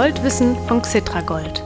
Goldwissen von Xitragold,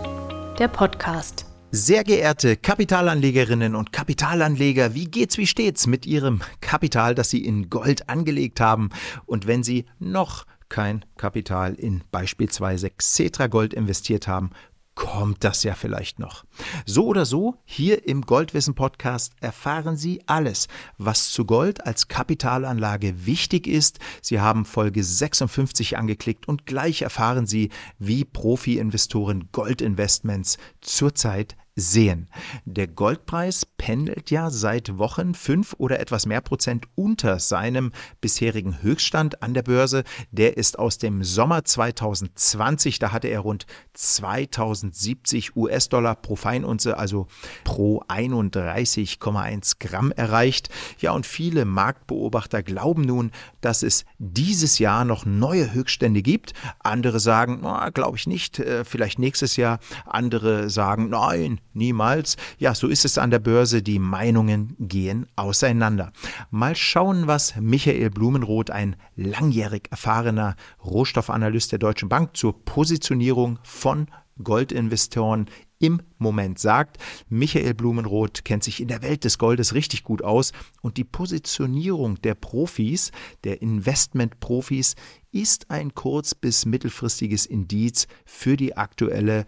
der Podcast. Sehr geehrte Kapitalanlegerinnen und Kapitalanleger, wie geht's, wie steht's mit Ihrem Kapital, das Sie in Gold angelegt haben? Und wenn Sie noch kein Kapital in beispielsweise Xetra Gold investiert haben, kommt das ja vielleicht noch. So oder so, hier im Goldwissen Podcast erfahren Sie alles, was zu Gold als Kapitalanlage wichtig ist. Sie haben Folge 56 angeklickt und gleich erfahren Sie, wie Profi-Investoren Goldinvestments zurzeit sehen. Der Goldpreis pendelt ja seit Wochen fünf oder etwas mehr Prozent unter seinem bisherigen Höchststand an der Börse. Der ist aus dem Sommer 2020. Da hatte er rund 2070 US-Dollar pro Feinunze, also pro 31,1 Gramm erreicht. Ja, und viele Marktbeobachter glauben nun, dass es dieses Jahr noch neue Höchststände gibt. Andere sagen, glaube ich nicht, äh, vielleicht nächstes Jahr. Andere sagen, nein, niemals. Ja, so ist es an der Börse. Die Meinungen gehen auseinander. Mal schauen, was Michael Blumenroth, ein langjährig erfahrener Rohstoffanalyst der Deutschen Bank, zur Positionierung von Goldinvestoren im Moment sagt. Michael Blumenroth kennt sich in der Welt des Goldes richtig gut aus und die Positionierung der Profis, der Investmentprofis, ist ein kurz- bis mittelfristiges Indiz für die aktuelle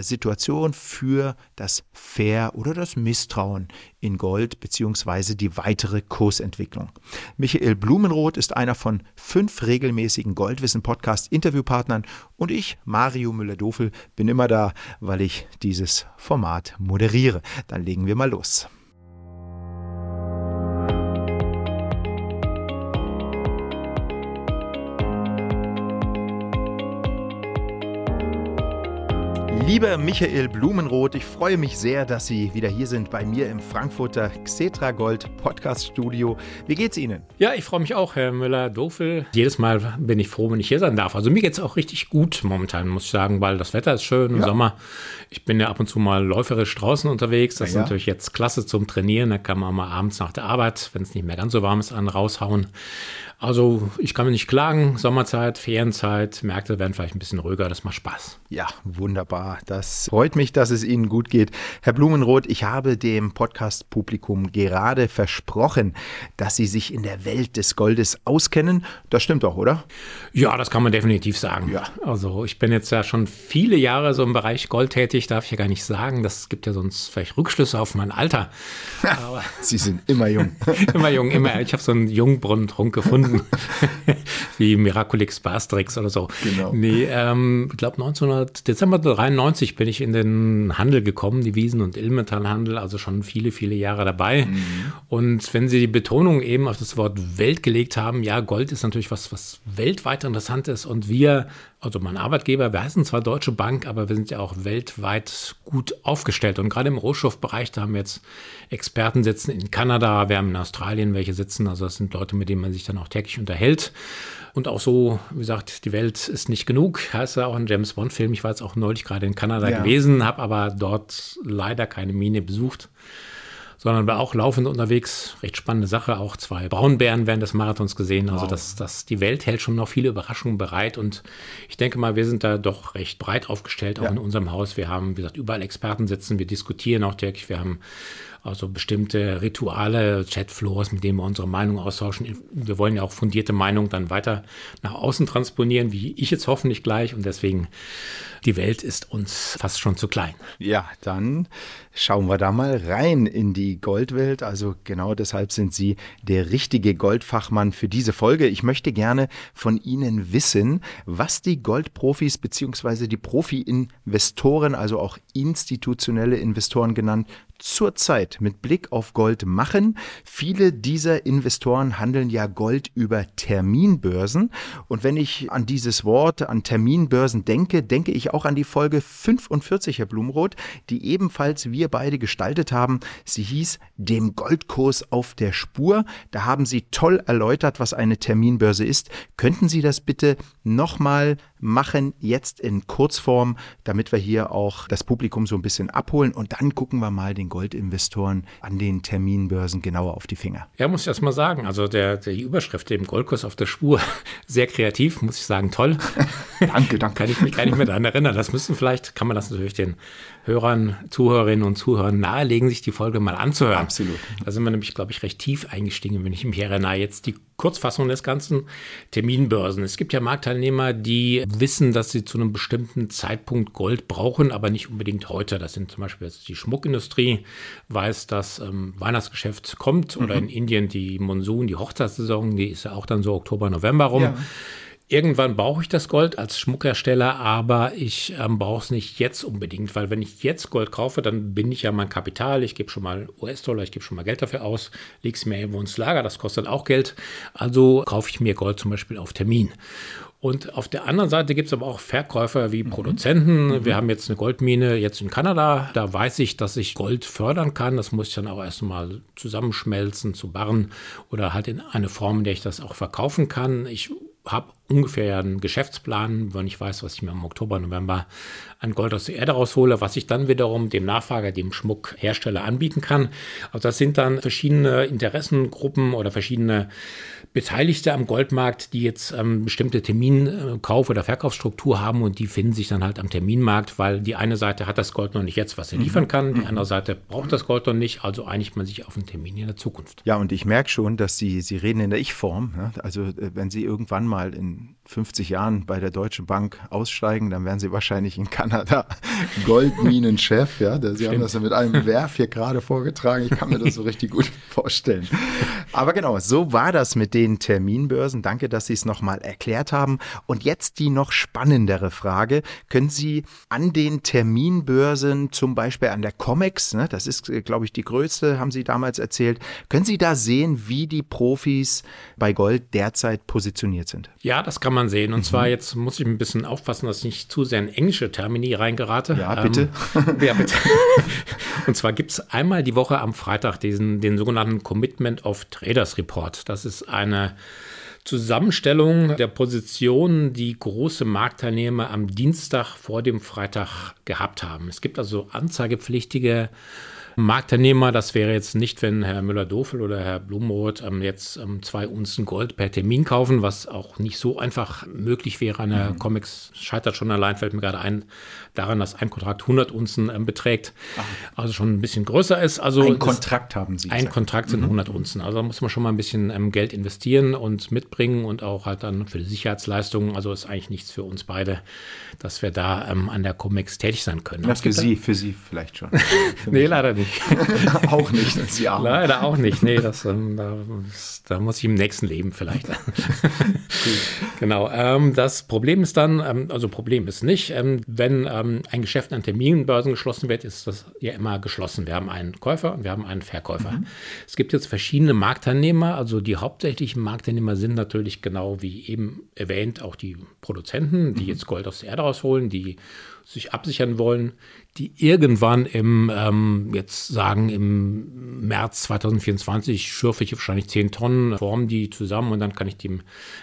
Situation für das Fair oder das Misstrauen in Gold beziehungsweise die weitere Kursentwicklung. Michael Blumenroth ist einer von fünf regelmäßigen Goldwissen-Podcast-Interviewpartnern und ich, Mario Müller-Dofel, bin immer da, weil ich dieses Format moderiere. Dann legen wir mal los. Lieber Michael Blumenroth, ich freue mich sehr, dass Sie wieder hier sind bei mir im Frankfurter Xetra Gold Podcast Studio. Wie geht's Ihnen? Ja, ich freue mich auch, Herr Müller-Dofel. Jedes Mal bin ich froh, wenn ich hier sein darf. Also mir geht's auch richtig gut momentan, muss ich sagen, weil das Wetter ist schön im ja. Sommer. Ich bin ja ab und zu mal läuferisch draußen unterwegs. Das ja, ist natürlich jetzt klasse zum Trainieren. Da kann man mal abends nach der Arbeit, wenn es nicht mehr ganz so warm ist, an raushauen. Also ich kann mir nicht klagen. Sommerzeit, Ferienzeit, Märkte werden vielleicht ein bisschen ruhiger. Das macht Spaß. Ja, wunderbar. Das freut mich, dass es Ihnen gut geht. Herr Blumenroth, ich habe dem Podcast-Publikum gerade versprochen, dass Sie sich in der Welt des Goldes auskennen. Das stimmt doch, oder? Ja, das kann man definitiv sagen. Ja. Also ich bin jetzt ja schon viele Jahre so im Bereich Gold tätig, darf ich ja gar nicht sagen. Das gibt ja sonst vielleicht Rückschlüsse auf mein Alter. Aber Sie sind immer jung. immer jung, immer. Ich habe so einen Jungbrunnentrunk gefunden. wie Miraculix Bastrix oder so. Genau. Nee, ähm, ich glaube 1900, Dezember 93 bin ich in den Handel gekommen, die Wiesen- und Ilmetallhandel, also schon viele, viele Jahre dabei. Mhm. Und wenn Sie die Betonung eben auf das Wort Welt gelegt haben, ja, Gold ist natürlich was, was weltweit interessant ist und wir also mein Arbeitgeber, wir heißen zwar Deutsche Bank, aber wir sind ja auch weltweit gut aufgestellt. Und gerade im Rohstoffbereich, da haben wir jetzt Experten sitzen in Kanada, wir haben in Australien welche sitzen. Also das sind Leute, mit denen man sich dann auch täglich unterhält. Und auch so, wie gesagt, die Welt ist nicht genug. Heißt ja auch ein James Bond-Film. Ich war jetzt auch neulich gerade in Kanada ja. gewesen, habe aber dort leider keine Mine besucht sondern war auch laufend unterwegs. Recht spannende Sache. Auch zwei Braunbären während des Marathons gesehen. Also wow. das, das, die Welt hält schon noch viele Überraschungen bereit. Und ich denke mal, wir sind da doch recht breit aufgestellt, auch ja. in unserem Haus. Wir haben, wie gesagt, überall Experten sitzen. Wir diskutieren auch täglich. Wir haben also bestimmte Rituale, Chatfloors, mit denen wir unsere Meinung austauschen. Wir wollen ja auch fundierte Meinung dann weiter nach außen transponieren, wie ich jetzt hoffentlich gleich. Und deswegen, die Welt ist uns fast schon zu klein. Ja, dann schauen wir da mal rein in die Goldwelt. Also genau deshalb sind Sie der richtige Goldfachmann für diese Folge. Ich möchte gerne von Ihnen wissen, was die Goldprofis bzw. die Profi-Investoren, also auch institutionelle Investoren genannt, zurzeit mit Blick auf Gold machen. Viele dieser Investoren handeln ja Gold über Terminbörsen. Und wenn ich an dieses Wort, an Terminbörsen denke, denke ich auch an die Folge 45, Herr Blumroth, die ebenfalls wir beide gestaltet haben. Sie hieß Dem Goldkurs auf der Spur. Da haben Sie toll erläutert, was eine Terminbörse ist. Könnten Sie das bitte nochmal machen, jetzt in Kurzform, damit wir hier auch das Publikum so ein bisschen abholen und dann gucken wir mal den Goldinvestoren an den Terminbörsen genauer auf die Finger? Ja, muss ich erst mal sagen. Also der, die Überschrift, dem Goldkurs auf der Spur, sehr kreativ, muss ich sagen, toll. danke, danke. kann ich mich gar nicht mehr daran erinnern. Das müssen vielleicht, kann man das natürlich den Hörern, Zuhörerinnen und Zuhörern nahelegen, sich die Folge mal anzuhören. Absolut. Da sind wir nämlich, glaube ich, recht tief eingestiegen, wenn ich mich erinnere. Jetzt die Kurzfassung des Ganzen, Terminbörsen. Es gibt ja Marktteilnehmer, die wissen, dass sie zu einem bestimmten Zeitpunkt Gold brauchen, aber nicht unbedingt heute. Das sind zum Beispiel jetzt die Schmuckindustrie, weiß, dass ähm, Weihnachtsgeschäft kommt oder mhm. in Indien die Monsun, die Hochzeitssaison, die ist ja auch dann so Oktober, November rum. Ja. Irgendwann brauche ich das Gold als Schmuckhersteller, aber ich ähm, brauche es nicht jetzt unbedingt, weil wenn ich jetzt Gold kaufe, dann bin ich ja mein Kapital. Ich gebe schon mal US-Dollar, ich gebe schon mal Geld dafür aus, lege es mir irgendwo ins Lager, das kostet auch Geld. Also kaufe ich mir Gold zum Beispiel auf Termin. Und auf der anderen Seite gibt es aber auch Verkäufer wie mhm. Produzenten. Mhm. Wir haben jetzt eine Goldmine jetzt in Kanada. Da weiß ich, dass ich Gold fördern kann. Das muss ich dann auch erstmal zusammenschmelzen zu Barren oder halt in eine Form, in der ich das auch verkaufen kann. Ich habe ungefähr einen Geschäftsplan, wenn ich weiß, was ich mir im Oktober, November an Gold aus der Erde raushole, was ich dann wiederum dem Nachfrager, dem Schmuckhersteller anbieten kann. Also das sind dann verschiedene Interessengruppen oder verschiedene Beteiligte am Goldmarkt, die jetzt ähm, bestimmte Terminkauf- oder Verkaufsstruktur haben und die finden sich dann halt am Terminmarkt, weil die eine Seite hat das Gold noch nicht jetzt, was er mhm. liefern kann, die mhm. andere Seite braucht das Gold noch nicht, also einigt man sich auf einen Termin in der Zukunft. Ja, und ich merke schon, dass Sie, Sie reden in der Ich-Form. Ne? Also äh, wenn Sie irgendwann mal in um, 50 Jahren bei der Deutschen Bank aussteigen, dann werden Sie wahrscheinlich in Kanada Goldminenchef. Ja? Sie Stimmt. haben das ja mit einem Werf hier gerade vorgetragen. Ich kann mir das so richtig gut vorstellen. Aber genau, so war das mit den Terminbörsen. Danke, dass Sie es nochmal erklärt haben. Und jetzt die noch spannendere Frage. Können Sie an den Terminbörsen, zum Beispiel an der COMEX, ne, das ist, glaube ich, die größte, haben Sie damals erzählt, können Sie da sehen, wie die Profis bei Gold derzeit positioniert sind? Ja, das kann man sehen. Und mhm. zwar jetzt muss ich ein bisschen aufpassen, dass ich nicht zu sehr in englische Termini reingerate. Ja, bitte. Ähm, ja, bitte. Und zwar gibt es einmal die Woche am Freitag diesen, den sogenannten Commitment of Traders Report. Das ist eine Zusammenstellung der Positionen, die große Marktteilnehmer am Dienstag vor dem Freitag gehabt haben. Es gibt also anzeigepflichtige Marktteilnehmer, das wäre jetzt nicht, wenn Herr Müller-Dofel oder Herr Blumenroth ähm, jetzt ähm, zwei Unzen Gold per Termin kaufen, was auch nicht so einfach möglich wäre. Eine mhm. Comics scheitert schon allein, fällt mir gerade ein, daran, dass ein Kontrakt 100 Unzen ähm, beträgt, Ach. also schon ein bisschen größer ist. Also ein Kontrakt haben Sie Ein gesagt. Kontrakt sind mhm. 100 Unzen. Also da muss man schon mal ein bisschen ähm, Geld investieren und mitbringen und auch halt dann für die Sicherheitsleistungen. Also ist eigentlich nichts für uns beide, dass wir da ähm, an der Comics tätig sein können. Ja, für Sie, für Sie vielleicht schon. nee, leider nicht nicht. auch nicht, das Jahr. Leider auch nicht. Nee, das, ähm, da, da, muss ich im nächsten Leben vielleicht. genau. Ähm, das Problem ist dann, ähm, also Problem ist nicht, ähm, wenn ähm, ein Geschäft an Terminbörsen geschlossen wird, ist das ja immer geschlossen. Wir haben einen Käufer und wir haben einen Verkäufer. Mhm. Es gibt jetzt verschiedene Marktteilnehmer, also die hauptsächlichen Marktteilnehmer sind natürlich genau wie eben erwähnt auch die Produzenten, die mhm. jetzt Gold aus der Erde rausholen, die sich absichern wollen, die irgendwann im, ähm, jetzt sagen, im März 2024 schürfe ich wahrscheinlich 10 Tonnen, formen die zusammen und dann kann ich die im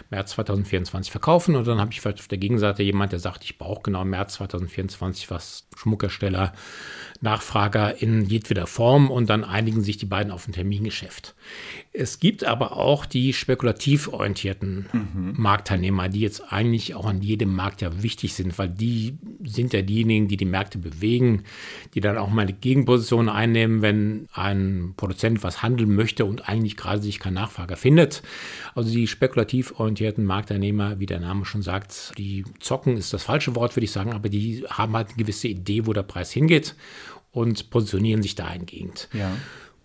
März 2024 verkaufen. Und dann habe ich auf der Gegenseite jemand, der sagt, ich brauche genau im März 2024 was Schmuckersteller Nachfrager in jedweder Form und dann einigen sich die beiden auf ein Termingeschäft. Es gibt aber auch die spekulativ orientierten mhm. Marktteilnehmer, die jetzt eigentlich auch an jedem Markt ja wichtig sind, weil die sind ja diejenigen, die die Märkte bewegen, die dann auch mal eine Gegenposition einnehmen, wenn ein Produzent was handeln möchte und eigentlich gerade sich kein Nachfrager findet. Also die spekulativ orientierten Marktteilnehmer, wie der Name schon sagt, die zocken ist das falsche Wort, würde ich sagen, aber die haben halt eine gewisse Idee, wo der Preis hingeht und positionieren sich dahingehend. Ja.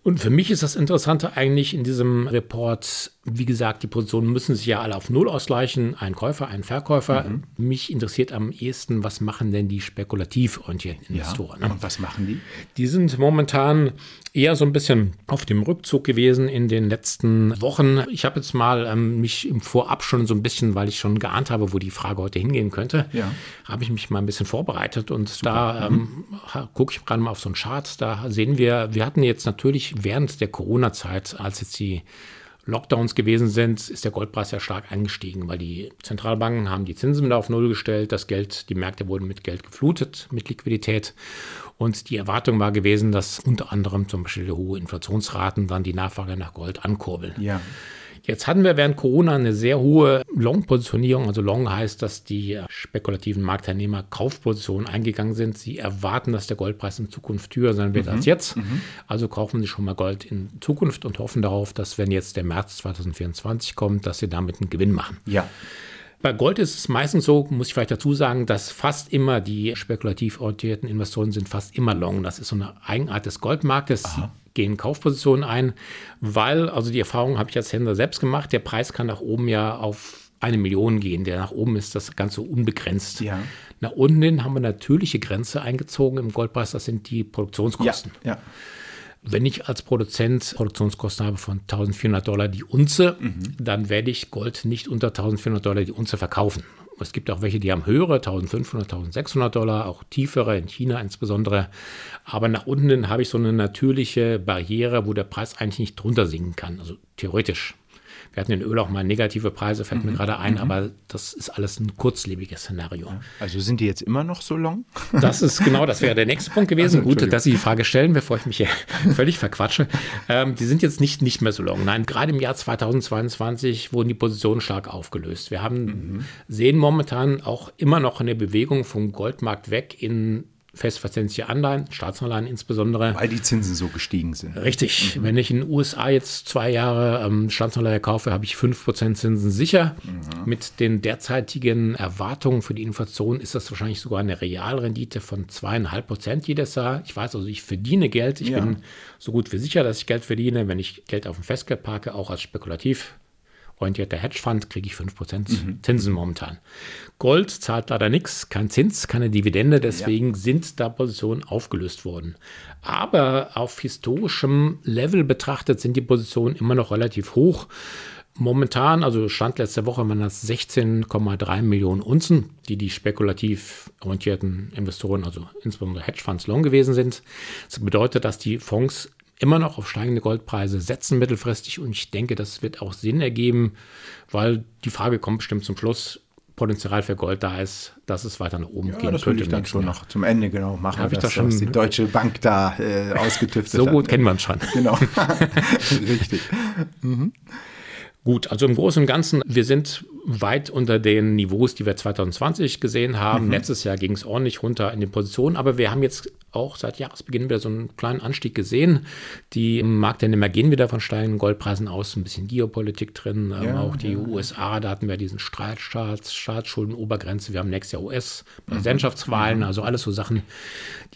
Und für mich ist das Interessante eigentlich in diesem Report, wie gesagt, die Positionen müssen sich ja alle auf Null ausgleichen. Ein Käufer, ein Verkäufer. Mhm. Mich interessiert am ehesten, was machen denn die spekulativ orientierten Investoren? Ja, und was machen die? Die sind momentan eher so ein bisschen auf dem Rückzug gewesen in den letzten Wochen. Ich habe jetzt mal ähm, mich im Vorab schon so ein bisschen, weil ich schon geahnt habe, wo die Frage heute hingehen könnte, ja. habe ich mich mal ein bisschen vorbereitet und Super. da ähm, mhm. gucke ich gerade mal auf so einen Chart. Da sehen wir, wir hatten jetzt natürlich während der Corona-Zeit, als jetzt die Lockdowns gewesen sind, ist der Goldpreis ja stark angestiegen, weil die Zentralbanken haben die Zinsen wieder auf Null gestellt, das Geld, die Märkte wurden mit Geld geflutet, mit Liquidität. Und die Erwartung war gewesen, dass unter anderem zum Beispiel hohe Inflationsraten dann die Nachfrage nach Gold ankurbeln. Ja. Jetzt hatten wir während Corona eine sehr hohe Long-Positionierung. Also Long heißt, dass die spekulativen Marktteilnehmer Kaufpositionen eingegangen sind. Sie erwarten, dass der Goldpreis in Zukunft höher sein wird mhm. als jetzt. Mhm. Also kaufen sie schon mal Gold in Zukunft und hoffen darauf, dass wenn jetzt der März 2024 kommt, dass sie damit einen Gewinn machen. Ja. Bei Gold ist es meistens so, muss ich vielleicht dazu sagen, dass fast immer die spekulativ orientierten Investoren sind fast immer long. Das ist so eine Eigenart des Goldmarktes. Aha. Gehen Kaufpositionen ein, weil, also die Erfahrung habe ich als Händler selbst gemacht, der Preis kann nach oben ja auf eine Million gehen. Der nach oben ist das Ganze unbegrenzt. Ja. Nach unten hin haben wir natürliche Grenze eingezogen im Goldpreis, das sind die Produktionskosten. Ja, ja. Wenn ich als Produzent Produktionskosten habe von 1400 Dollar die Unze, mhm. dann werde ich Gold nicht unter 1400 Dollar die Unze verkaufen. Es gibt auch welche, die haben höhere, 1500, 1600 Dollar, auch tiefere, in China insbesondere. Aber nach unten habe ich so eine natürliche Barriere, wo der Preis eigentlich nicht drunter sinken kann. Also theoretisch. Wir hatten in Öl auch mal negative Preise, fällt mhm. mir gerade ein, mhm. aber das ist alles ein kurzlebiges Szenario. Also sind die jetzt immer noch so long? Das ist genau, das wäre der nächste Punkt gewesen. Also, Gut, dass Sie die Frage stellen, bevor ich mich hier völlig verquatsche. Ähm, die sind jetzt nicht, nicht mehr so long. Nein, gerade im Jahr 2022 wurden die Positionen stark aufgelöst. Wir haben, mhm. sehen momentan auch immer noch eine Bewegung vom Goldmarkt weg in festverzinsliche Anleihen, Staatsanleihen insbesondere. Weil die Zinsen so gestiegen sind. Richtig. Mhm. Wenn ich in den USA jetzt zwei Jahre ähm, Staatsanleihe kaufe, habe ich 5% Zinsen sicher. Mhm. Mit den derzeitigen Erwartungen für die Inflation ist das wahrscheinlich sogar eine Realrendite von 2,5% jedes Jahr. Ich weiß also, ich verdiene Geld. Ich ja. bin so gut wie sicher, dass ich Geld verdiene, wenn ich Geld auf dem Festgeld parke, auch als spekulativ orientierter Hedgefonds kriege ich 5% mhm. Zinsen momentan. Gold zahlt leider nichts, kein Zins, keine Dividende, deswegen ja. sind da Positionen aufgelöst worden. Aber auf historischem Level betrachtet sind die Positionen immer noch relativ hoch. Momentan, also Stand letzte Woche, waren das 16,3 Millionen Unzen, die die spekulativ orientierten Investoren, also insbesondere Hedgefonds, long gewesen sind. Das bedeutet, dass die Fonds immer noch auf steigende Goldpreise setzen mittelfristig und ich denke, das wird auch Sinn ergeben, weil die Frage kommt bestimmt zum Schluss, Potenzial für Gold da ist, dass es weiter nach oben ja, gehen das könnte. Das ich dann schon Jahr. noch zum Ende genau machen, Habe ich das schon, die Deutsche Bank da äh, ausgetüftet So gut hat. kennen wir uns schon. Genau, richtig. Mhm. Gut, also im Großen und Ganzen, wir sind weit unter den Niveaus, die wir 2020 gesehen haben. Mhm. Letztes Jahr ging es ordentlich runter in den Positionen, aber wir haben jetzt auch seit Jahresbeginn wieder so einen kleinen Anstieg gesehen. Die Marktteilnehmer gehen wieder von steigenden Goldpreisen aus, ein bisschen Geopolitik drin, ähm, ja, auch die ja. USA, da hatten wir diesen Streitstaats, Staatsschulden-Obergrenze, wir haben nächstes Jahr US-Präsidentschaftswahlen, mhm. also alles so Sachen,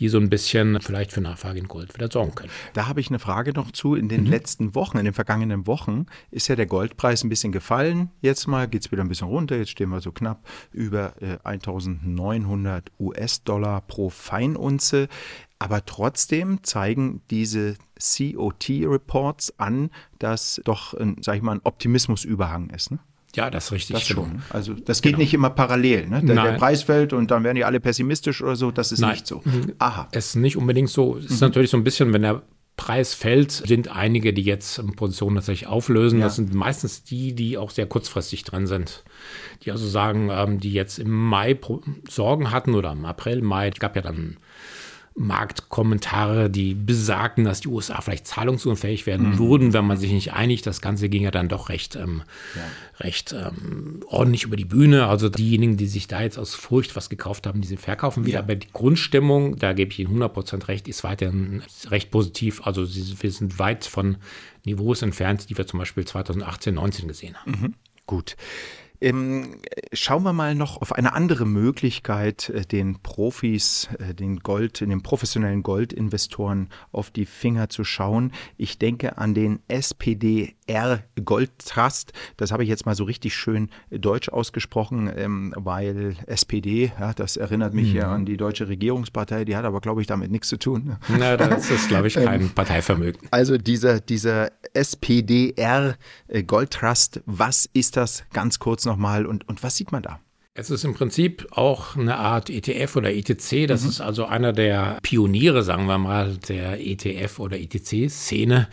die so ein bisschen vielleicht für Nachfrage in Gold wieder sorgen können. Da habe ich eine Frage noch zu. In den mhm. letzten Wochen, in den vergangenen Wochen ist ja der Goldpreis ein bisschen gefallen. Jetzt mal geht es wieder ein bisschen runter. Jetzt stehen wir so knapp über äh, 1900 US-Dollar pro Feinunze. Aber trotzdem zeigen diese COT-Reports an, dass doch, sag ich mal, ein Optimismusüberhang ist. Ne? Ja, das ist richtig. Das schon. Also das geht genau. nicht immer parallel. Ne? Der, der, Preis fällt und dann werden die alle pessimistisch oder so. Das ist Nein. nicht so. Aha. Es ist nicht unbedingt so. Es ist mhm. natürlich so ein bisschen, wenn der Preis fällt, sind einige, die jetzt Positionen tatsächlich auflösen. Ja. Das sind meistens die, die auch sehr kurzfristig drin sind. Die also sagen, ähm, die jetzt im Mai Sorgen hatten oder im April, Mai, es gab ja dann Marktkommentare, die besagten, dass die USA vielleicht zahlungsunfähig werden mhm. würden, wenn man sich nicht einigt. Das Ganze ging ja dann doch recht, ähm, ja. recht ähm, ordentlich über die Bühne. Also diejenigen, die sich da jetzt aus Furcht was gekauft haben, die verkaufen wieder. Ja. Aber die Grundstimmung, da gebe ich Ihnen 100% recht, ist weiterhin recht positiv. Also wir sind weit von Niveaus entfernt, die wir zum Beispiel 2018, 2019 gesehen haben. Mhm. Gut. Ähm, schauen wir mal noch auf eine andere Möglichkeit, äh, den Profis, äh, den Gold, den professionellen Goldinvestoren auf die Finger zu schauen. Ich denke an den SPDR Gold Trust. Das habe ich jetzt mal so richtig schön deutsch ausgesprochen, ähm, weil SPD, ja, das erinnert mich mhm. ja an die deutsche Regierungspartei, die hat aber, glaube ich, damit nichts zu tun. Na, das ist, glaube ich, kein ähm, Parteivermögen. Also dieser, dieser SPDR äh, Gold Trust, was ist das ganz kurz noch? nochmal und, und was sieht man da? Es ist im Prinzip auch eine Art ETF oder ETC. Das mhm. ist also einer der Pioniere, sagen wir mal, der ETF oder ETC-Szene.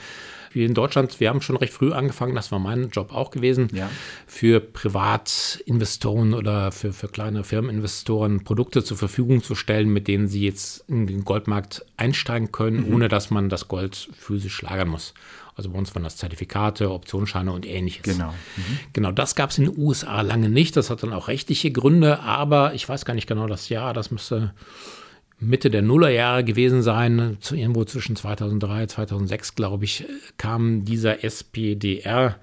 Wir in Deutschland, wir haben schon recht früh angefangen, das war mein Job auch gewesen, ja. für Privatinvestoren oder für, für kleine Firmeninvestoren Produkte zur Verfügung zu stellen, mit denen sie jetzt in den Goldmarkt einsteigen können, mhm. ohne dass man das Gold physisch lagern muss. Also bei uns waren das Zertifikate, Optionsscheine und ähnliches. Genau. Mhm. Genau, das gab es in den USA lange nicht. Das hat dann auch rechtliche Gründe, aber ich weiß gar nicht genau das Jahr. Das müsste Mitte der Nullerjahre gewesen sein. Irgendwo zwischen 2003 und 2006, glaube ich, kam dieser SPDR.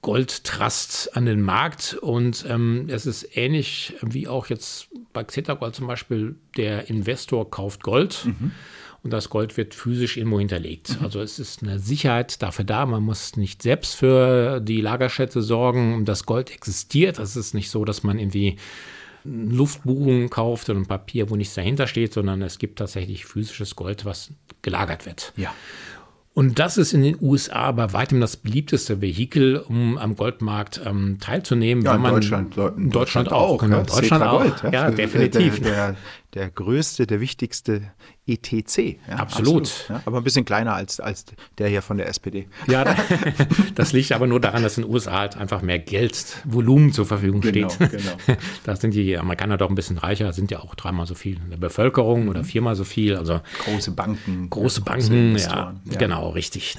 Gold Trust an den Markt und ähm, es ist ähnlich wie auch jetzt bei Xeta Gold zum Beispiel, der Investor kauft Gold. Mhm und das Gold wird physisch irgendwo hinterlegt. Mhm. Also es ist eine Sicherheit dafür da. Man muss nicht selbst für die Lagerstätte sorgen. Das Gold existiert. Es ist nicht so, dass man irgendwie Luftbuchungen kauft und ein Papier, wo nichts dahinter steht, sondern es gibt tatsächlich physisches Gold, was gelagert wird. Ja. Und das ist in den USA bei weitem das beliebteste Vehikel, um am Goldmarkt ähm, teilzunehmen. Ja, in Deutschland, in Deutschland, auch. Genau, Deutschland auch. Gold, ja, ja definitiv. Der, der, der größte, der wichtigste ETC. Ja, absolut. absolut ja, aber ein bisschen kleiner als, als der hier von der SPD. Ja, das liegt aber nur daran, dass in den USA halt einfach mehr Geldvolumen zur Verfügung genau, steht. Genau. Da sind die Amerikaner doch ein bisschen reicher, sind ja auch dreimal so viel in der Bevölkerung mhm. oder viermal so viel. Also große Banken. Große Banken, ja, ja, genau, richtig.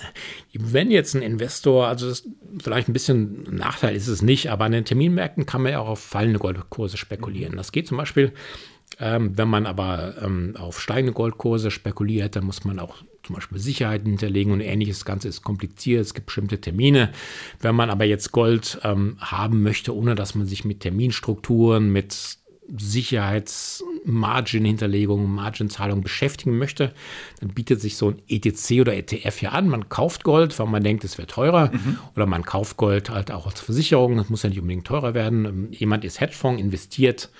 Wenn jetzt ein Investor, also vielleicht ein bisschen ein Nachteil ist es nicht, aber an den Terminmärkten kann man ja auch auf fallende Goldkurse spekulieren. Das geht zum Beispiel ähm, wenn man aber ähm, auf steigende Goldkurse spekuliert, dann muss man auch zum Beispiel Sicherheiten hinterlegen und ähnliches. Das Ganze ist kompliziert, es gibt bestimmte Termine. Wenn man aber jetzt Gold ähm, haben möchte, ohne dass man sich mit Terminstrukturen, mit Sicherheitsmargin-Hinterlegung, Margin-Zahlung beschäftigen möchte, dann bietet sich so ein ETC oder ETF hier an. Man kauft Gold, weil man denkt, es wird teurer. Mhm. Oder man kauft Gold halt auch als Versicherung. Das muss ja nicht unbedingt teurer werden. Ähm, jemand ist Hedgefonds, investiert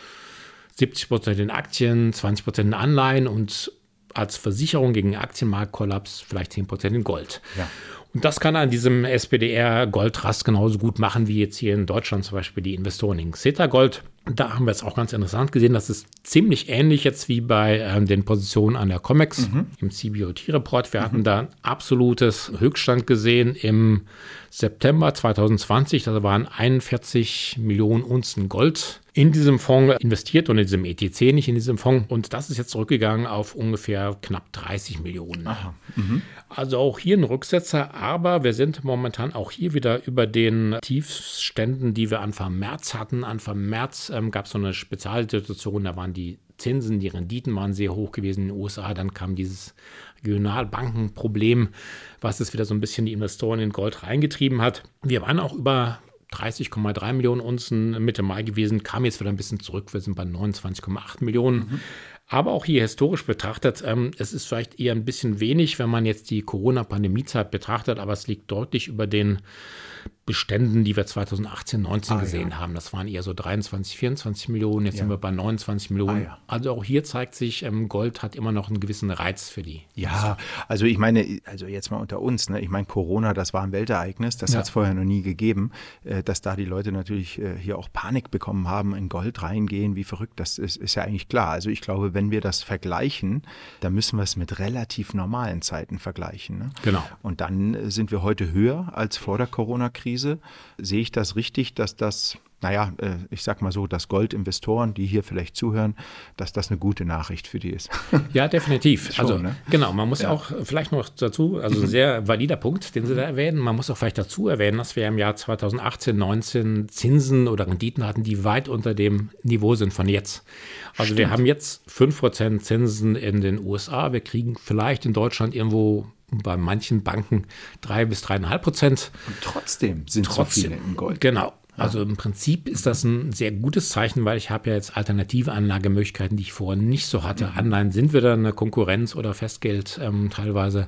70 Prozent in Aktien, 20 Prozent in Anleihen und als Versicherung gegen Aktienmarktkollaps vielleicht 10 Prozent in Gold. Ja. Und das kann an diesem SPDR Goldtrust genauso gut machen wie jetzt hier in Deutschland zum Beispiel die Investoren in Xeta Gold. Da haben wir es auch ganz interessant gesehen. Das ist ziemlich ähnlich jetzt wie bei ähm, den Positionen an der COMEX mhm. im CBOT-Report. Wir mhm. hatten da ein absolutes Höchststand gesehen im September 2020. Das waren 41 Millionen Unzen Gold in diesem Fonds investiert und in diesem ETC, nicht in diesem Fonds. Und das ist jetzt zurückgegangen auf ungefähr knapp 30 Millionen. Mhm. Also auch hier ein Rücksetzer, aber wir sind momentan auch hier wieder über den Tiefständen, die wir Anfang März hatten. Anfang März ähm, gab es so eine Spezialsituation, da waren die Zinsen, die Renditen waren sehr hoch gewesen in den USA. Dann kam dieses Regionalbankenproblem, was es wieder so ein bisschen die Investoren in Gold reingetrieben hat. Wir waren auch über 30,3 Millionen Unzen Mitte Mai gewesen, kam jetzt wieder ein bisschen zurück. Wir sind bei 29,8 Millionen. Mhm. Aber auch hier historisch betrachtet, ähm, es ist vielleicht eher ein bisschen wenig, wenn man jetzt die Corona-Pandemie-Zeit betrachtet, aber es liegt deutlich über den Beständen, die wir 2018, 19 ah, gesehen ja. haben. Das waren eher so 23, 24 Millionen, jetzt ja. sind wir bei 29 Millionen. Ah, ja. Also auch hier zeigt sich, ähm, Gold hat immer noch einen gewissen Reiz für die. Ja, also ich meine, also jetzt mal unter uns, ne? ich meine, Corona, das war ein Weltereignis, das hat es vorher noch nie gegeben, äh, dass da die Leute natürlich äh, hier auch Panik bekommen haben, in Gold reingehen, wie verrückt, das ist, ist ja eigentlich klar. Also ich glaube, wenn wir das vergleichen, dann müssen wir es mit relativ normalen Zeiten vergleichen. Ne? Genau. Und dann sind wir heute höher als vor der Corona-Krise. Krise. Sehe ich das richtig, dass das naja, äh, ich sag mal so, dass Goldinvestoren, die hier vielleicht zuhören, dass das eine gute Nachricht für die ist. Ja, definitiv. Schon, also ne? genau, man muss ja. auch vielleicht noch dazu, also sehr valider Punkt, den Sie da erwähnen, man muss auch vielleicht dazu erwähnen, dass wir im Jahr 2018, 19 Zinsen oder Renditen hatten, die weit unter dem Niveau sind von jetzt. Also Stimmt. wir haben jetzt 5% Zinsen in den USA, wir kriegen vielleicht in Deutschland irgendwo bei manchen Banken drei bis dreieinhalb Prozent. Und trotzdem sind trotzdem, so viele im Gold. Genau. Also im Prinzip ist das ein sehr gutes Zeichen, weil ich habe ja jetzt alternative Anlagemöglichkeiten, die ich vorher nicht so hatte. Mhm. Anleihen sind wieder eine Konkurrenz oder Festgeld ähm, teilweise.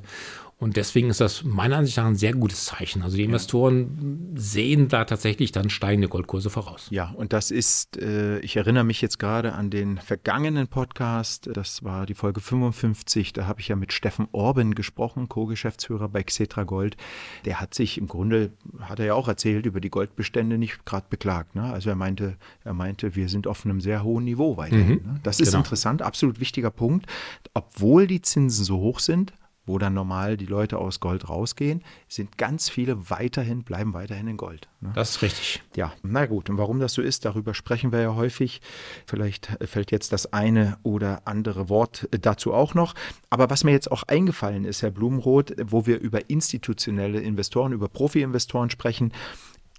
Und deswegen ist das meiner Ansicht nach ein sehr gutes Zeichen. Also die Investoren ja. sehen da tatsächlich dann steigende Goldkurse voraus. Ja, und das ist, äh, ich erinnere mich jetzt gerade an den vergangenen Podcast, das war die Folge 55, da habe ich ja mit Steffen Orben gesprochen, Co-Geschäftsführer bei Xetra Gold. Der hat sich im Grunde, hat er ja auch erzählt, über die Goldbestände nicht gerade beklagt. Ne? Also er meinte, er meinte, wir sind auf einem sehr hohen Niveau weiterhin. Mhm. Ne? Das ist genau. interessant, absolut wichtiger Punkt. Obwohl die Zinsen so hoch sind, wo dann normal die Leute aus Gold rausgehen, sind ganz viele weiterhin, bleiben weiterhin in Gold. Ne? Das ist richtig. Ja, na gut. Und warum das so ist, darüber sprechen wir ja häufig. Vielleicht fällt jetzt das eine oder andere Wort dazu auch noch. Aber was mir jetzt auch eingefallen ist, Herr Blumenroth, wo wir über institutionelle Investoren, über Profi-Investoren sprechen,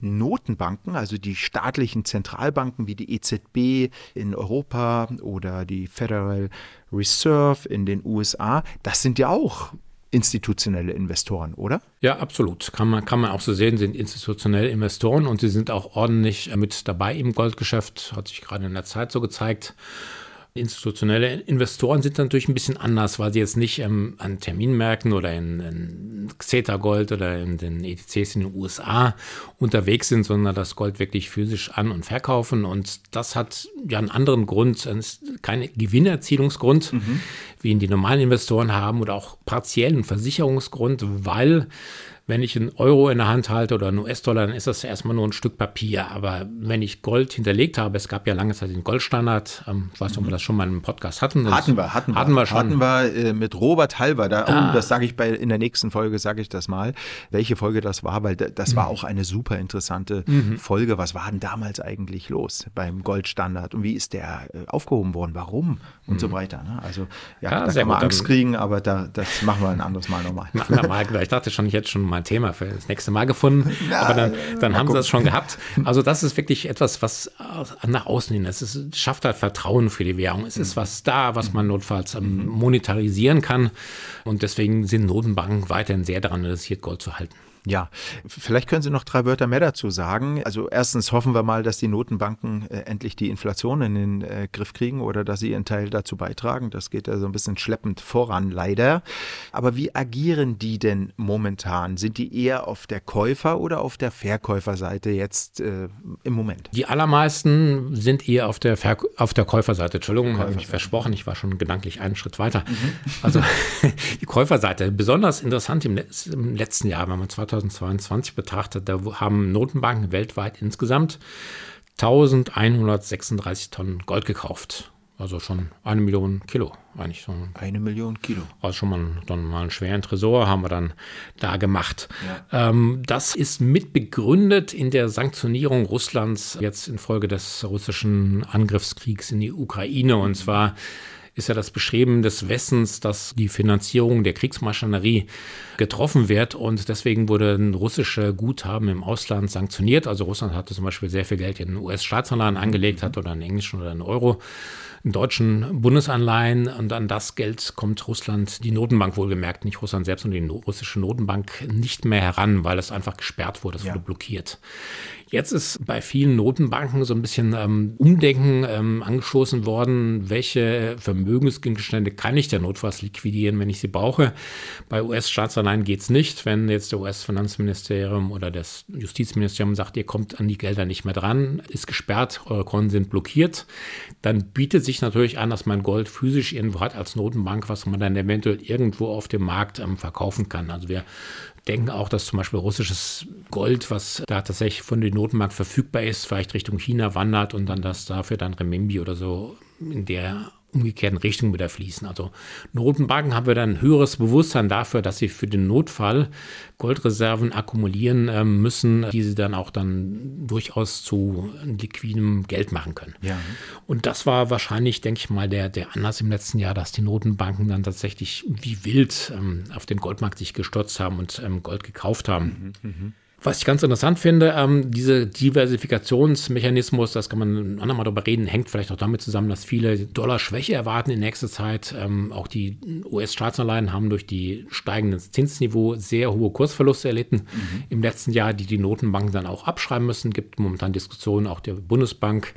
Notenbanken, also die staatlichen Zentralbanken wie die EZB in Europa oder die Federal Reserve in den USA, das sind ja auch institutionelle Investoren, oder? Ja, absolut. Kann man, kann man auch so sehen, sind institutionelle Investoren und sie sind auch ordentlich mit dabei im Goldgeschäft, hat sich gerade in der Zeit so gezeigt. Institutionelle Investoren sind natürlich ein bisschen anders, weil sie jetzt nicht ähm, an Terminmärkten oder in, in Xeta Gold oder in den ETCs in den USA unterwegs sind, sondern das Gold wirklich physisch an- und verkaufen. Und das hat ja einen anderen Grund, kein Gewinnerzielungsgrund, mhm. wie ihn die normalen Investoren haben oder auch partiellen Versicherungsgrund, weil wenn ich einen Euro in der Hand halte oder einen US-Dollar, dann ist das erstmal nur ein Stück Papier. Aber wenn ich Gold hinterlegt habe, es gab ja lange Zeit den Goldstandard, ähm, ich weiß nicht, ob wir das schon mal im Podcast hatten. Hatten wir, hatten, hatten wir, schon. Hatten wir äh, mit Robert Halver, da, oh, ah. das sage ich bei, in der nächsten Folge, sage ich das mal, welche Folge das war, weil das mhm. war auch eine super interessante mhm. Folge. Was war denn damals eigentlich los beim Goldstandard und wie ist der äh, aufgehoben worden, warum und mhm. so weiter. Ne? Also ja, ja da kann man Angst kriegen, aber da, das machen wir ein anderes Mal nochmal. Ein andermal, ich dachte schon, ich hätte schon mal ein Thema für das nächste Mal gefunden. Na, aber dann, dann haben gucken. sie das schon gehabt. Also das ist wirklich etwas, was nach außen hin ist. Es schafft halt Vertrauen für die Währung. Es ist mhm. was da, was man notfalls ähm, monetarisieren kann. Und deswegen sind Notenbanken weiterhin sehr daran interessiert, Gold zu halten. Ja, vielleicht können Sie noch drei Wörter mehr dazu sagen. Also erstens hoffen wir mal, dass die Notenbanken äh, endlich die Inflation in den äh, Griff kriegen oder dass sie ihren Teil dazu beitragen. Das geht ja so ein bisschen schleppend voran, leider. Aber wie agieren die denn momentan? Sind die eher auf der Käufer- oder auf der Verkäuferseite jetzt äh, im Moment? Die allermeisten sind eher auf der, Ver auf der Käuferseite. Entschuldigung, habe ich mich versprochen. Ich war schon gedanklich einen Schritt weiter. Mhm. Also die Käuferseite, besonders interessant im, im letzten Jahr, wenn man 2000 2022 betrachtet, da haben Notenbanken weltweit insgesamt 1136 Tonnen Gold gekauft. Also schon eine Million Kilo eigentlich. So eine Million Kilo. Also schon mal, dann mal einen schweren Tresor haben wir dann da gemacht. Ja. Ähm, das ist mit begründet in der Sanktionierung Russlands jetzt infolge des russischen Angriffskriegs in die Ukraine. Und zwar ist ja das Beschreiben des Westens, dass die Finanzierung der Kriegsmaschinerie getroffen wird und deswegen wurden russische Guthaben im Ausland sanktioniert. Also Russland hatte zum Beispiel sehr viel Geld in US-Staatsanleihen angelegt hat oder in englischen oder in Euro deutschen Bundesanleihen und an das Geld kommt Russland, die Notenbank wohlgemerkt, nicht Russland selbst, sondern die russische Notenbank nicht mehr heran, weil es einfach gesperrt wurde, es ja. wurde blockiert. Jetzt ist bei vielen Notenbanken so ein bisschen ähm, Umdenken ähm, angestoßen worden. Welche Vermögensgegenstände kann ich denn notfalls liquidieren, wenn ich sie brauche? Bei US-Staatsanleihen geht es nicht. Wenn jetzt der US-Finanzministerium oder das Justizministerium sagt, ihr kommt an die Gelder nicht mehr dran, ist gesperrt, eure Konten sind blockiert, dann bietet sich natürlich an, dass man Gold physisch irgendwo hat als Notenbank, was man dann eventuell irgendwo auf dem Markt ähm, verkaufen kann. Also wir denken auch, dass zum Beispiel russisches Gold, was da tatsächlich von den Notenmarkt verfügbar ist, vielleicht Richtung China wandert und dann das dafür dann Remimbi oder so in der umgekehrten Richtung wieder fließen. Also Notenbanken haben wir dann ein höheres Bewusstsein dafür, dass sie für den Notfall Goldreserven akkumulieren äh, müssen, die sie dann auch dann durchaus zu liquidem Geld machen können. Ja. Und das war wahrscheinlich, denke ich mal, der, der Anlass im letzten Jahr, dass die Notenbanken dann tatsächlich wie wild ähm, auf den Goldmarkt sich gestürzt haben und ähm, Gold gekauft haben. Mhm, mh. Was ich ganz interessant finde, ähm, diese Diversifikationsmechanismus, das kann man ein andermal darüber reden, hängt vielleicht auch damit zusammen, dass viele Dollar-Schwäche erwarten in nächster Zeit. Ähm, auch die US-Staatsanleihen haben durch die steigenden Zinsniveau sehr hohe Kursverluste erlitten mhm. im letzten Jahr, die die Notenbanken dann auch abschreiben müssen. Es gibt momentan Diskussionen auch der Bundesbank,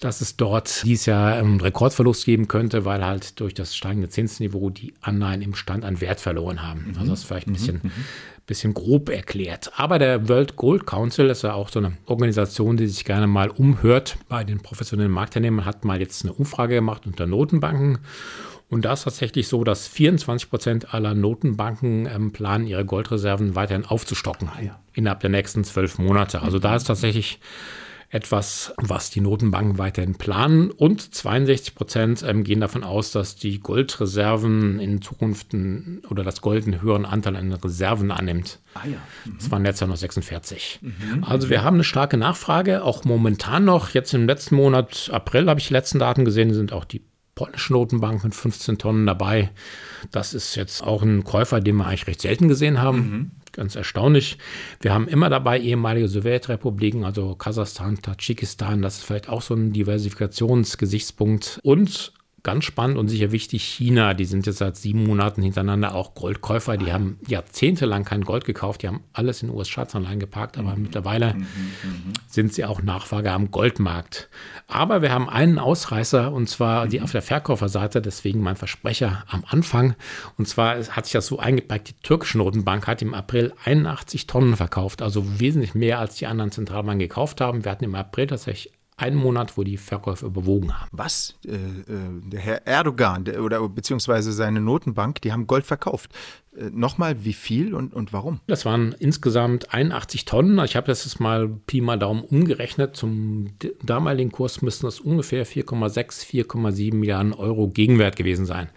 dass es dort dieses Jahr einen Rekordverlust geben könnte, weil halt durch das steigende Zinsniveau die Anleihen im Stand an Wert verloren haben. Mhm. Also das ist vielleicht ein bisschen mhm. mhm bisschen grob erklärt. Aber der World Gold Council ist ja auch so eine Organisation, die sich gerne mal umhört bei den professionellen Marktteilnehmern, hat mal jetzt eine Umfrage gemacht unter Notenbanken. Und da ist tatsächlich so, dass 24 Prozent aller Notenbanken ähm, planen, ihre Goldreserven weiterhin aufzustocken ah, ja. innerhalb der nächsten zwölf Monate. Also da ist tatsächlich etwas, was die Notenbanken weiterhin planen. Und 62 Prozent ähm, gehen davon aus, dass die Goldreserven in Zukunft oder das Gold einen höheren Anteil an Reserven annimmt. Ah ja. Mhm. Das waren letztes Jahr noch 46. Mhm. Also wir haben eine starke Nachfrage, auch momentan noch. Jetzt im letzten Monat, April, habe ich die letzten Daten gesehen, sind auch die polnische Notenbank mit 15 Tonnen dabei. Das ist jetzt auch ein Käufer, den wir eigentlich recht selten gesehen haben. Mhm. Ganz erstaunlich. Wir haben immer dabei ehemalige Sowjetrepubliken, also Kasachstan, Tadschikistan. Das ist vielleicht auch so ein Diversifikationsgesichtspunkt. Und ganz spannend und sicher wichtig, China, die sind jetzt seit sieben Monaten hintereinander auch Goldkäufer. Die haben jahrzehntelang kein Gold gekauft, die haben alles in US-Staatsanleihen geparkt, aber mhm. mittlerweile mhm. mhm. sind sie auch Nachfrage am Goldmarkt. Aber wir haben einen Ausreißer und zwar die mhm. auf der Verkäuferseite, deswegen mein Versprecher am Anfang. Und zwar hat sich das so eingepackt, die türkische Notenbank hat im April 81 Tonnen verkauft, also wesentlich mehr als die anderen Zentralbanken gekauft haben. Wir hatten im April tatsächlich einen Monat, wo die Verkäufe überwogen haben. Was? Äh, äh, der Herr Erdogan der, oder beziehungsweise seine Notenbank, die haben Gold verkauft. Äh, Nochmal, wie viel und, und warum? Das waren insgesamt 81 Tonnen. Ich habe das jetzt mal Pi mal Daumen umgerechnet. Zum damaligen Kurs müssten das ungefähr 4,6, 4,7 Milliarden Euro Gegenwert gewesen sein.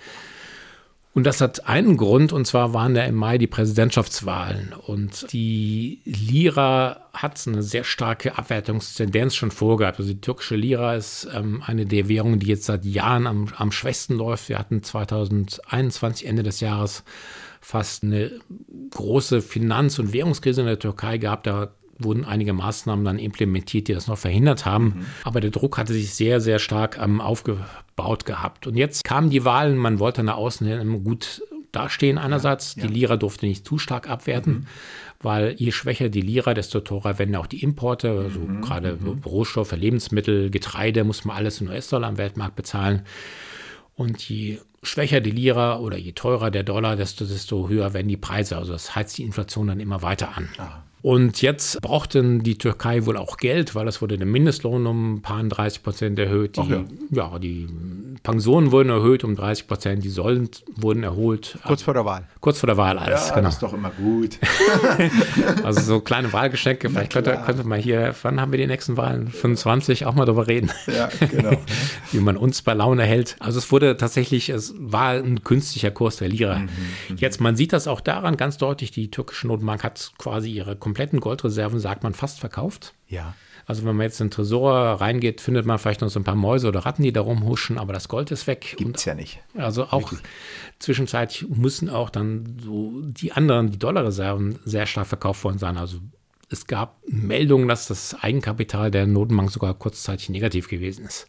Und das hat einen Grund, und zwar waren da im Mai die Präsidentschaftswahlen. Und die Lira hat eine sehr starke Abwertungstendenz schon vorgehabt. Also die türkische Lira ist ähm, eine der Währungen, die jetzt seit Jahren am, am schwächsten läuft. Wir hatten 2021, Ende des Jahres, fast eine große Finanz- und Währungskrise in der Türkei gehabt. Da wurden einige Maßnahmen dann implementiert, die das noch verhindert haben. Mhm. Aber der Druck hatte sich sehr, sehr stark ähm, aufgebaut gehabt. Und jetzt kamen die Wahlen, man wollte nach außen hin gut dastehen einerseits. Ja, ja. Die Lira durfte nicht zu stark abwerten, mhm. weil je schwächer die Lira, desto teurer werden auch die Importe. Also mhm. gerade mhm. Rohstoffe, Lebensmittel, Getreide muss man alles in US-Dollar am Weltmarkt bezahlen. Und je schwächer die Lira oder je teurer der Dollar, desto, desto höher werden die Preise. Also das heizt die Inflation dann immer weiter an. Aha. Und jetzt brauchten die Türkei wohl auch Geld, weil es wurde der Mindestlohn um ein paar 30 Prozent erhöht. Die, ja. ja. die Pensionen wurden erhöht um 30 Prozent, die Säulen wurden erholt. Kurz vor der Wahl. Kurz vor der Wahl alles, ja, genau. Das ist doch immer gut. also so kleine Wahlgeschenke. Vielleicht könnte, könnte man hier, wann haben wir die nächsten Wahlen? 25 auch mal darüber reden. Ja, genau. Wie man uns bei Laune hält. Also es wurde tatsächlich, es war ein künstlicher Kurs der Lira. Mhm, mhm. Jetzt, man sieht das auch daran ganz deutlich, die türkische Notenbank hat quasi ihre kompletten Goldreserven, sagt man, fast verkauft. Ja. Also wenn man jetzt in den Tresor reingeht, findet man vielleicht noch so ein paar Mäuse oder Ratten, die da rumhuschen, aber das Gold ist weg. Gibt's ja nicht. Also auch Wirklich. zwischenzeitlich müssen auch dann so die anderen, die Dollarreserven sehr stark verkauft worden sein. Also es gab Meldungen, dass das Eigenkapital der Notenbank sogar kurzzeitig negativ gewesen ist.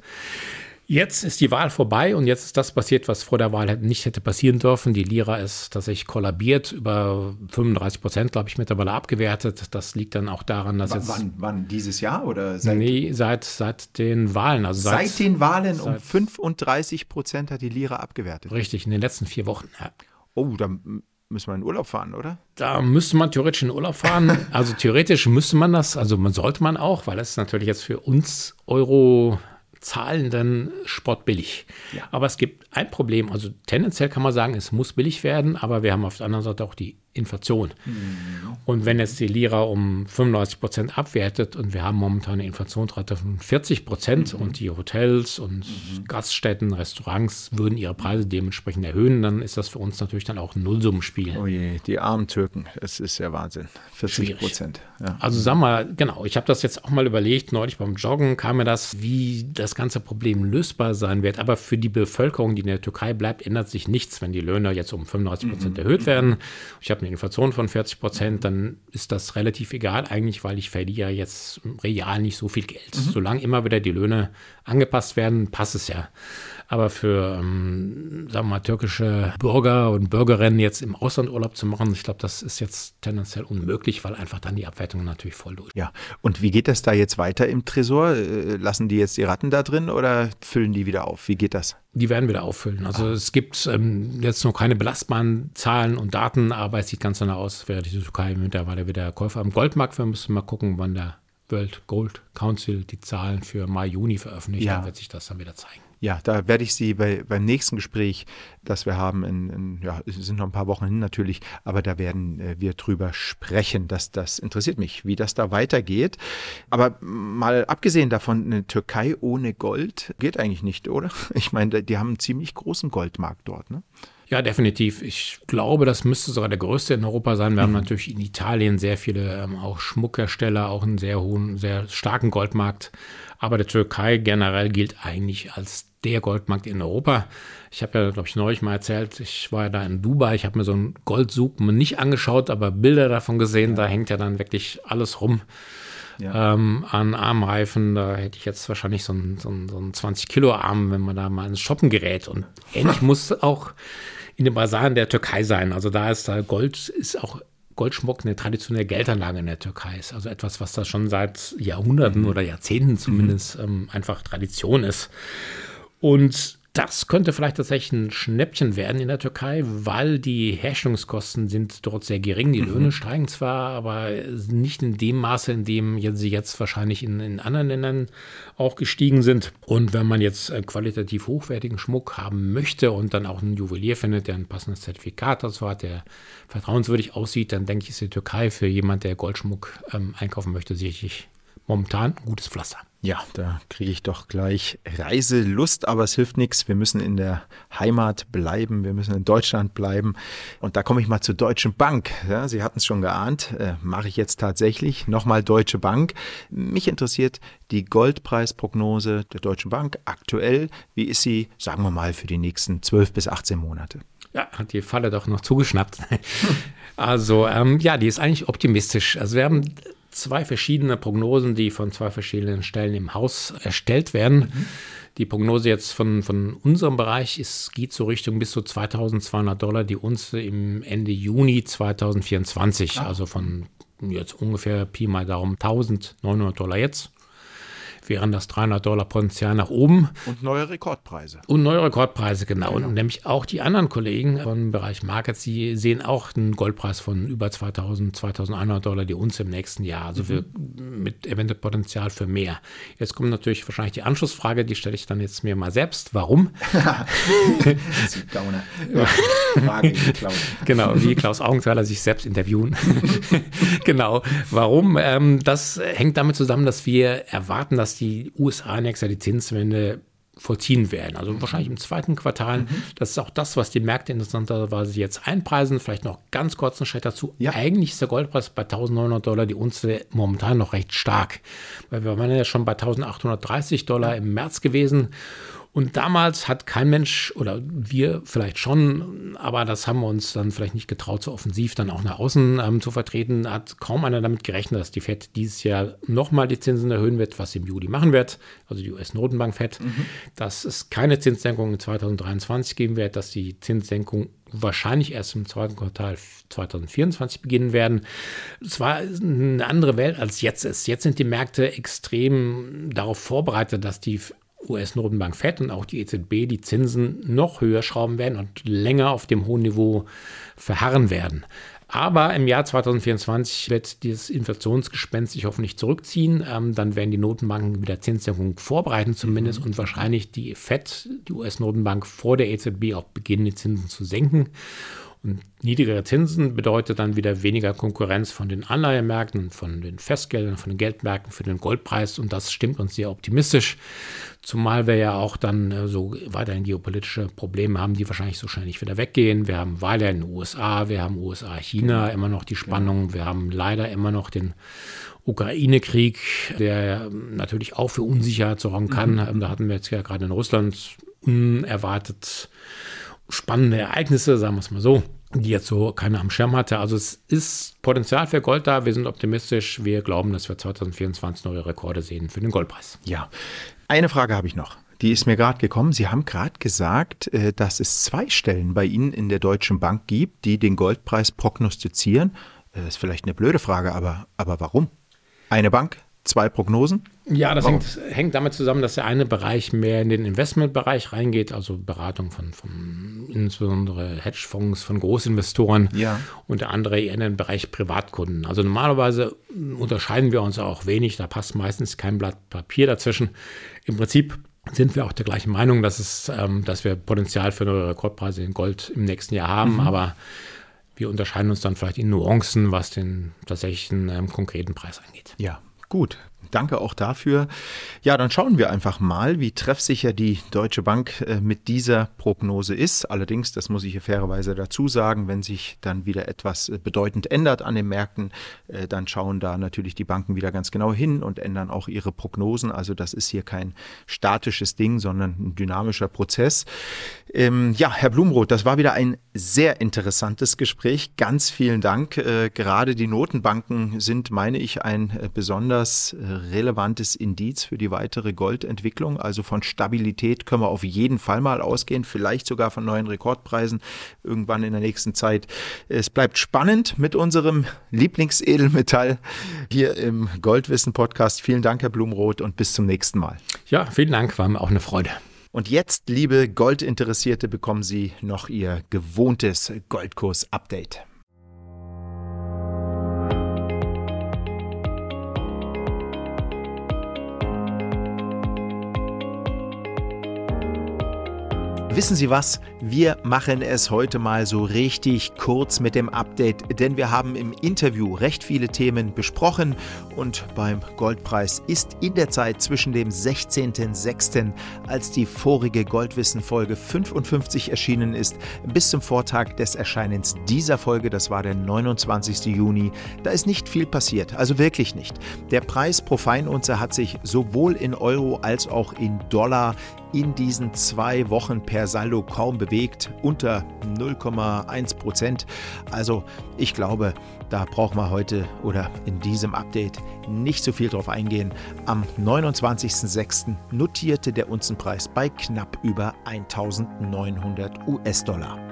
Jetzt ist die Wahl vorbei und jetzt ist das passiert, was vor der Wahl nicht hätte passieren dürfen. Die Lira ist tatsächlich kollabiert, über 35 Prozent, glaube ich, mittlerweile abgewertet. Das liegt dann auch daran, dass w jetzt. Wann, wann dieses Jahr oder seit? Nee, seit, seit den Wahlen. Also seit, seit den Wahlen seit, um 35 Prozent hat die Lira abgewertet. Richtig, in den letzten vier Wochen. Ja. Oh, dann müssen wir in Urlaub fahren, oder? Da müsste man theoretisch in Urlaub fahren. Also theoretisch müsste man das, also man sollte man auch, weil es natürlich jetzt für uns Euro zahlenden Sport billig. Ja. Aber es gibt ein Problem. Also tendenziell kann man sagen, es muss billig werden, aber wir haben auf der anderen Seite auch die Inflation. Mhm. Und wenn jetzt die Lira um 95 Prozent abwertet und wir haben momentan eine Inflationsrate von 40 Prozent mhm. und die Hotels und mhm. Gaststätten, Restaurants würden ihre Preise dementsprechend erhöhen, dann ist das für uns natürlich dann auch ein Nullsummenspiel. Oh je, die armen Türken, es ist ja Wahnsinn. 40 Prozent. Ja. Also sagen wir, genau, ich habe das jetzt auch mal überlegt, neulich beim Joggen kam mir das, wie das ganze Problem lösbar sein wird. Aber für die Bevölkerung, die in der Türkei bleibt, ändert sich nichts, wenn die Löhne jetzt um 95 Prozent mhm. erhöht werden. Ich habe habe eine Inflation von 40 Prozent, dann ist das relativ egal eigentlich, weil ich verliere jetzt real nicht so viel Geld. Mhm. Solange immer wieder die Löhne angepasst werden, passt es ja. Aber für, ähm, sagen wir mal, türkische Bürger und Bürgerinnen jetzt im Ausland Urlaub zu machen, ich glaube, das ist jetzt tendenziell unmöglich, weil einfach dann die Abwertung natürlich voll durch. Ja, und wie geht das da jetzt weiter im Tresor? Äh, lassen die jetzt die Ratten da drin oder füllen die wieder auf? Wie geht das? Die werden wieder auffüllen. Also ah. es gibt ähm, jetzt noch keine belastbaren Zahlen und Daten, aber es sieht ganz danach aus, wäre die Türkei mittlerweile wieder Käufer am Goldmarkt. Wir müssen mal gucken, wann der World Gold Council die Zahlen für Mai, Juni veröffentlicht. Ja. Dann wird sich das dann wieder zeigen. Ja, da werde ich Sie bei, beim nächsten Gespräch, das wir haben, in, in, ja, es sind noch ein paar Wochen hin natürlich, aber da werden äh, wir drüber sprechen. Das, das interessiert mich, wie das da weitergeht. Aber mal abgesehen davon, eine Türkei ohne Gold geht eigentlich nicht, oder? Ich meine, die haben einen ziemlich großen Goldmarkt dort, ne? Ja, definitiv. Ich glaube, das müsste sogar der größte in Europa sein. Wir mhm. haben natürlich in Italien sehr viele ähm, auch Schmuckhersteller, auch einen sehr hohen, sehr starken Goldmarkt. Aber der Türkei generell gilt eigentlich als der Goldmarkt in Europa. Ich habe ja, glaube ich, neulich mal erzählt, ich war ja da in Dubai, ich habe mir so einen Goldzug nicht angeschaut, aber Bilder davon gesehen, da hängt ja dann wirklich alles rum. Ja. Ähm, an Armreifen, da hätte ich jetzt wahrscheinlich so einen, so einen, so einen 20-Kilo-Arm, wenn man da mal ins Shoppen gerät. Und ähnlich muss auch in den Basaren der Türkei sein. Also da ist da Gold, ist auch Goldschmuck eine traditionelle Geldanlage in der Türkei ist. Also etwas, was da schon seit Jahrhunderten oder Jahrzehnten zumindest mhm. ähm, einfach Tradition ist. Und das könnte vielleicht tatsächlich ein Schnäppchen werden in der Türkei, weil die Herstellungskosten sind dort sehr gering. Die mhm. Löhne steigen zwar, aber nicht in dem Maße, in dem sie jetzt wahrscheinlich in, in anderen Ländern auch gestiegen sind. Und wenn man jetzt äh, qualitativ hochwertigen Schmuck haben möchte und dann auch einen Juwelier findet, der ein passendes Zertifikat dazu hat, der vertrauenswürdig aussieht, dann denke ich, ist die Türkei für jemand, der Goldschmuck ähm, einkaufen möchte, sicherlich momentan ein gutes Pflaster. Ja, da kriege ich doch gleich Reiselust, aber es hilft nichts. Wir müssen in der Heimat bleiben, wir müssen in Deutschland bleiben. Und da komme ich mal zur Deutschen Bank. Ja, Sie hatten es schon geahnt, äh, mache ich jetzt tatsächlich. Nochmal Deutsche Bank. Mich interessiert die Goldpreisprognose der Deutschen Bank aktuell. Wie ist sie, sagen wir mal, für die nächsten 12 bis 18 Monate? Ja, hat die Falle doch noch zugeschnappt. Also ähm, ja, die ist eigentlich optimistisch. Also wir haben zwei verschiedene Prognosen, die von zwei verschiedenen Stellen im Haus erstellt werden. Mhm. Die Prognose jetzt von, von unserem Bereich ist, geht so Richtung bis zu 2200 Dollar die Unze im Ende Juni 2024. Ah. Also von jetzt ungefähr Pi mal Daumen 1900 Dollar jetzt wären das 300 Dollar Potenzial nach oben. Und neue Rekordpreise. Und neue Rekordpreise, genau. genau. Und nämlich auch die anderen Kollegen vom Bereich Markets, die sehen auch einen Goldpreis von über 2000, 2100 Dollar die Uns im nächsten Jahr. Also mhm. für, mit eventuell Potenzial für mehr. Jetzt kommt natürlich wahrscheinlich die Anschlussfrage, die stelle ich dann jetzt mir mal selbst. Warum? Frage, genau, wie Klaus Augenthaler sich selbst interviewen. genau. Warum? Ähm, das hängt damit zusammen, dass wir erwarten, dass die USA nächstes Jahr die Zinswende vollziehen werden. Also wahrscheinlich im zweiten Quartal. Mhm. Das ist auch das, was die Märkte interessanterweise jetzt einpreisen. Vielleicht noch ganz kurz ein Schritt dazu. Ja. Eigentlich ist der Goldpreis bei 1900 Dollar die Unze momentan noch recht stark. Weil wir waren ja schon bei 1830 Dollar im März gewesen. Und damals hat kein Mensch oder wir vielleicht schon, aber das haben wir uns dann vielleicht nicht getraut, so offensiv dann auch nach außen ähm, zu vertreten, hat kaum einer damit gerechnet, dass die FED dieses Jahr nochmal die Zinsen erhöhen wird, was sie im Juli machen wird, also die US-Notenbank FED, mhm. dass es keine Zinssenkung in 2023 geben wird, dass die Zinssenkung wahrscheinlich erst im zweiten Quartal 2024 beginnen werden. Es war eine andere Welt als jetzt ist. Jetzt sind die Märkte extrem darauf vorbereitet, dass die US-Notenbank Fed und auch die EZB die Zinsen noch höher schrauben werden und länger auf dem hohen Niveau verharren werden. Aber im Jahr 2024 wird dieses Inflationsgespenst sich hoffentlich zurückziehen. Ähm, dann werden die Notenbanken wieder Zinssenkungen vorbereiten zumindest mhm. und wahrscheinlich die Fed, die US-Notenbank vor der EZB auch beginnen, die Zinsen zu senken. Und niedrigere Zinsen bedeutet dann wieder weniger Konkurrenz von den Anleihemärkten, von den Festgeldern, von den Geldmärkten für den Goldpreis. Und das stimmt uns sehr optimistisch. Zumal wir ja auch dann äh, so weiterhin geopolitische Probleme haben, die wahrscheinlich so schnell nicht wieder weggehen. Wir haben Wahlen in den USA, wir haben USA-China genau. immer noch die Spannung. Genau. Wir haben leider immer noch den Ukraine-Krieg, der natürlich auch für Unsicherheit sorgen kann. Mhm. Da hatten wir jetzt ja gerade in Russland unerwartet spannende Ereignisse, sagen wir es mal so, die jetzt so keiner am Schirm hatte. Also es ist Potenzial für Gold da. Wir sind optimistisch. Wir glauben, dass wir 2024 neue Rekorde sehen für den Goldpreis. Ja, eine Frage habe ich noch. Die ist mir gerade gekommen. Sie haben gerade gesagt, äh, dass es zwei Stellen bei Ihnen in der Deutschen Bank gibt, die den Goldpreis prognostizieren. Das ist vielleicht eine blöde Frage, aber, aber warum? Eine Bank, zwei Prognosen? Ja, das hängt, hängt, damit zusammen, dass der eine Bereich mehr in den Investmentbereich reingeht, also Beratung von, von insbesondere Hedgefonds, von Großinvestoren ja. und der andere eher in den Bereich Privatkunden. Also normalerweise unterscheiden wir uns auch wenig, da passt meistens kein Blatt Papier dazwischen. Im Prinzip sind wir auch der gleichen Meinung, dass, es, ähm, dass wir Potenzial für neue Rekordpreise in Gold im nächsten Jahr haben. Mhm. Aber wir unterscheiden uns dann vielleicht in Nuancen, was den tatsächlichen ähm, konkreten Preis angeht. Ja, gut. Danke auch dafür. Ja, dann schauen wir einfach mal, wie treffsicher die Deutsche Bank äh, mit dieser Prognose ist. Allerdings, das muss ich hier fairerweise dazu sagen, wenn sich dann wieder etwas äh, bedeutend ändert an den Märkten, äh, dann schauen da natürlich die Banken wieder ganz genau hin und ändern auch ihre Prognosen. Also das ist hier kein statisches Ding, sondern ein dynamischer Prozess. Ähm, ja, Herr Blumroth, das war wieder ein sehr interessantes Gespräch. Ganz vielen Dank. gerade die Notenbanken sind, meine ich, ein besonders relevantes Indiz für die weitere Goldentwicklung. Also von Stabilität können wir auf jeden Fall mal ausgehen, vielleicht sogar von neuen Rekordpreisen irgendwann in der nächsten Zeit. Es bleibt spannend mit unserem Lieblingsedelmetall hier im Goldwissen Podcast. Vielen Dank, Herr Blumroth, und bis zum nächsten Mal. Ja, vielen Dank, war mir auch eine Freude. Und jetzt, liebe Goldinteressierte, bekommen Sie noch Ihr gewohntes Goldkurs-Update. Wissen Sie was? Wir machen es heute mal so richtig kurz mit dem Update, denn wir haben im Interview recht viele Themen besprochen und beim Goldpreis ist in der Zeit zwischen dem 16.06., als die vorige Goldwissen-Folge 55 erschienen ist, bis zum Vortag des Erscheinens dieser Folge, das war der 29. Juni, da ist nicht viel passiert, also wirklich nicht. Der Preis pro Feinunze hat sich sowohl in Euro als auch in Dollar in diesen zwei Wochen per Saldo kaum bewegt, unter 0,1 Prozent. Also ich glaube, da brauchen wir heute oder in diesem Update nicht so viel drauf eingehen. Am 29.06. notierte der Unzenpreis bei knapp über 1900 US-Dollar.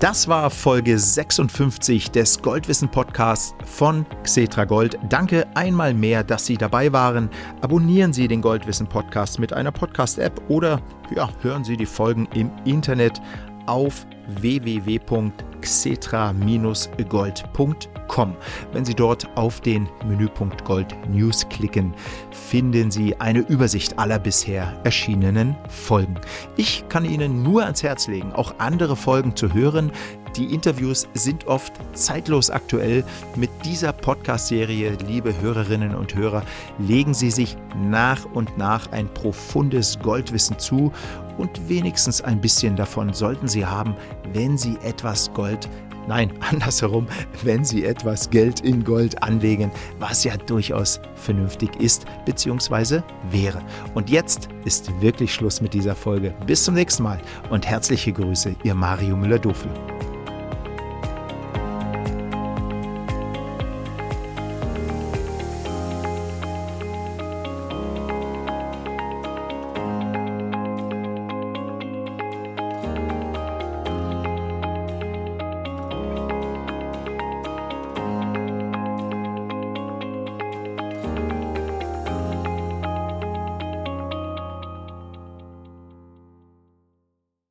Das war Folge 56 des Goldwissen Podcasts von Xetra Gold. Danke einmal mehr, dass Sie dabei waren. Abonnieren Sie den Goldwissen Podcast mit einer Podcast-App oder ja, hören Sie die Folgen im Internet auf www.xetra-gold.com. Wenn Sie dort auf den Menüpunkt Gold News klicken, finden Sie eine Übersicht aller bisher erschienenen Folgen. Ich kann Ihnen nur ans Herz legen, auch andere Folgen zu hören. Die Interviews sind oft zeitlos aktuell. Mit dieser Podcast-Serie, liebe Hörerinnen und Hörer, legen Sie sich nach und nach ein profundes Goldwissen zu und wenigstens ein bisschen davon sollten Sie haben, wenn Sie etwas Gold Nein, andersherum, wenn Sie etwas Geld in Gold anlegen, was ja durchaus vernünftig ist bzw. wäre. Und jetzt ist wirklich Schluss mit dieser Folge. Bis zum nächsten Mal und herzliche Grüße, Ihr Mario Müller-Dofel.